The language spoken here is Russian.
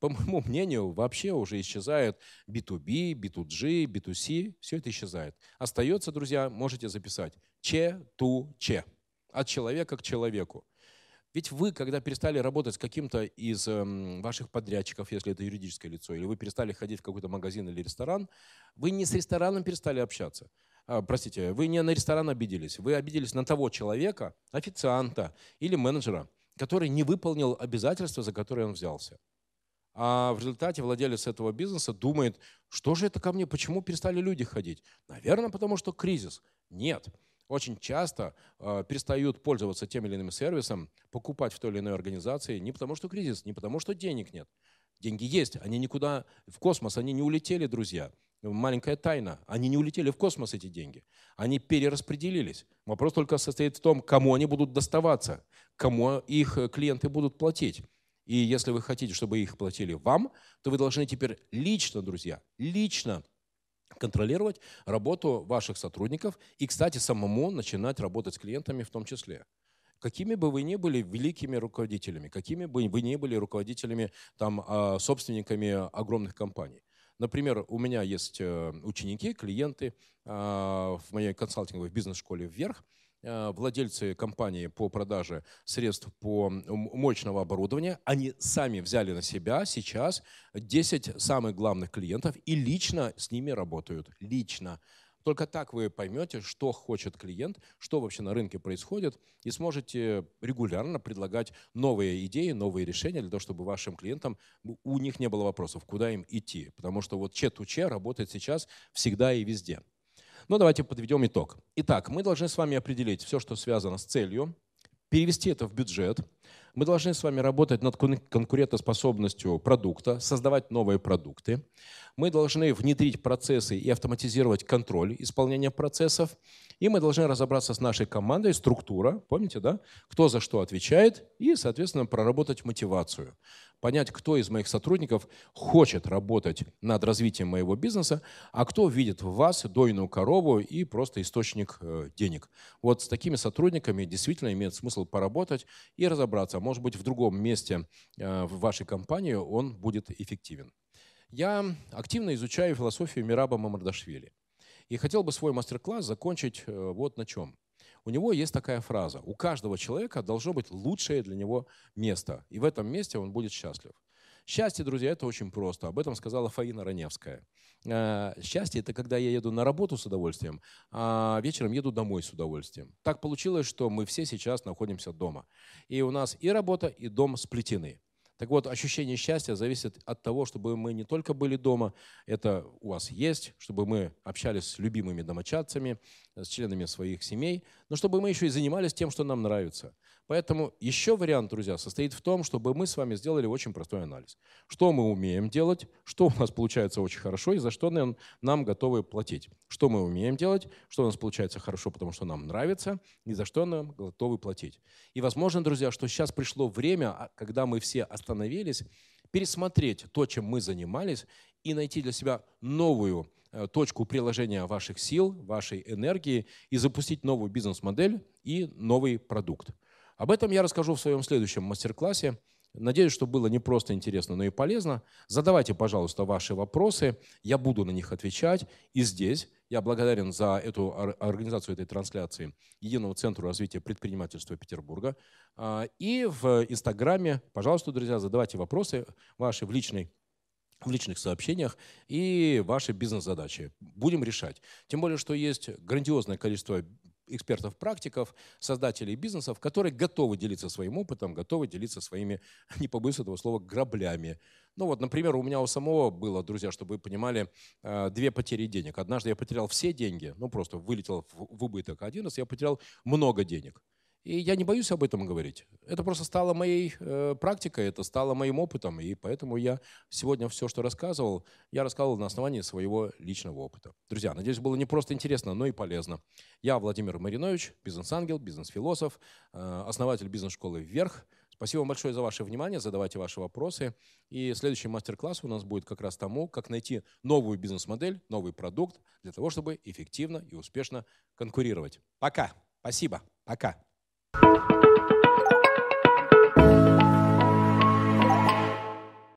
По моему мнению, вообще уже исчезает B2B, B2G, B2C, все это исчезает. Остается, друзья, можете записать, че, ту, че, от человека к человеку. Ведь вы, когда перестали работать с каким-то из э, ваших подрядчиков, если это юридическое лицо, или вы перестали ходить в какой-то магазин или ресторан, вы не с рестораном перестали общаться. А, простите, вы не на ресторан обиделись, вы обиделись на того человека, официанта или менеджера, который не выполнил обязательства, за которые он взялся. А в результате владелец этого бизнеса думает, что же это ко мне, почему перестали люди ходить? Наверное, потому что кризис. Нет. Очень часто э, перестают пользоваться тем или иным сервисом, покупать в той или иной организации не потому, что кризис, не потому, что денег нет. Деньги есть, они никуда в космос, они не улетели, друзья. Маленькая тайна. Они не улетели в космос, эти деньги. Они перераспределились. Вопрос только состоит в том, кому они будут доставаться, кому их э, клиенты будут платить. И если вы хотите, чтобы их платили вам, то вы должны теперь лично, друзья, лично контролировать работу ваших сотрудников и, кстати, самому начинать работать с клиентами в том числе. Какими бы вы ни были великими руководителями, какими бы вы ни были руководителями, там, а, собственниками огромных компаний. Например, у меня есть э, ученики, клиенты а, в моей консалтинговой бизнес-школе «Вверх», Э, владельцы компании по продаже средств по мощного оборудования, они сами взяли на себя сейчас 10 самых главных клиентов и лично с ними работают. Лично. Только так вы поймете, что хочет клиент, что вообще на рынке происходит, и сможете регулярно предлагать новые идеи, новые решения для того, чтобы вашим клиентам, у них не было вопросов, куда им идти. Потому что вот че-ту-че работает сейчас всегда и везде. Но ну, давайте подведем итог. Итак, мы должны с вами определить все, что связано с целью, перевести это в бюджет. Мы должны с вами работать над конкурентоспособностью продукта, создавать новые продукты. Мы должны внедрить процессы и автоматизировать контроль исполнения процессов. И мы должны разобраться с нашей командой, структура, помните, да? Кто за что отвечает, и, соответственно, проработать мотивацию понять, кто из моих сотрудников хочет работать над развитием моего бизнеса, а кто видит в вас дойную корову и просто источник э, денег. Вот с такими сотрудниками действительно имеет смысл поработать и разобраться. Может быть, в другом месте э, в вашей компании он будет эффективен. Я активно изучаю философию Мираба Мамардашвили. И хотел бы свой мастер-класс закончить э, вот на чем – у него есть такая фраза. У каждого человека должно быть лучшее для него место. И в этом месте он будет счастлив. Счастье, друзья, это очень просто. Об этом сказала Фаина Раневская. Э, счастье – это когда я еду на работу с удовольствием, а вечером еду домой с удовольствием. Так получилось, что мы все сейчас находимся дома. И у нас и работа, и дом сплетены. Так вот, ощущение счастья зависит от того, чтобы мы не только были дома, это у вас есть, чтобы мы общались с любимыми домочадцами, с членами своих семей, но чтобы мы еще и занимались тем, что нам нравится. Поэтому еще вариант, друзья, состоит в том, чтобы мы с вами сделали очень простой анализ. Что мы умеем делать, что у нас получается очень хорошо и за что нам, готовы платить. Что мы умеем делать, что у нас получается хорошо, потому что нам нравится, и за что нам готовы платить. И возможно, друзья, что сейчас пришло время, а, когда мы все остановились, пересмотреть то, чем мы занимались, и найти для себя новую э, точку приложения ваших сил, вашей энергии и запустить новую бизнес-модель и новый продукт. Об этом я расскажу в своем следующем мастер-классе. Надеюсь, что было не просто интересно, но и полезно. Задавайте, пожалуйста, ваши вопросы. Я буду на них отвечать. И здесь я благодарен за эту организацию этой трансляции Единого центра развития предпринимательства Петербурга. А, и в Инстаграме, пожалуйста, друзья, задавайте вопросы ваши в личной в личных сообщениях и ваши бизнес-задачи. Будем решать. Тем более, что есть грандиозное количество экспертов-практиков, создателей бизнесов, которые готовы делиться своим опытом, готовы делиться своими, не побоюсь этого слова, граблями. Ну вот, например, у меня у самого было, друзья, чтобы вы понимали, э, две потери денег. Однажды я потерял все деньги, ну просто вылетел в убыток. Один раз я потерял много денег. И я не боюсь об этом говорить. Это просто стало моей э, практикой, это стало моим опытом. И поэтому я сегодня все, что рассказывал, я рассказывал на основании своего личного опыта. Друзья, надеюсь, было не просто интересно, но и полезно. Я Владимир Маринович, бизнес-ангел, бизнес-философ, э, основатель бизнес-школы «Вверх». Спасибо вам большое за ваше внимание, задавайте ваши вопросы. И следующий мастер-класс у нас будет как раз тому, как найти новую бизнес-модель, новый продукт для того, чтобы эффективно и успешно конкурировать. Пока. Спасибо. Пока. Thank you.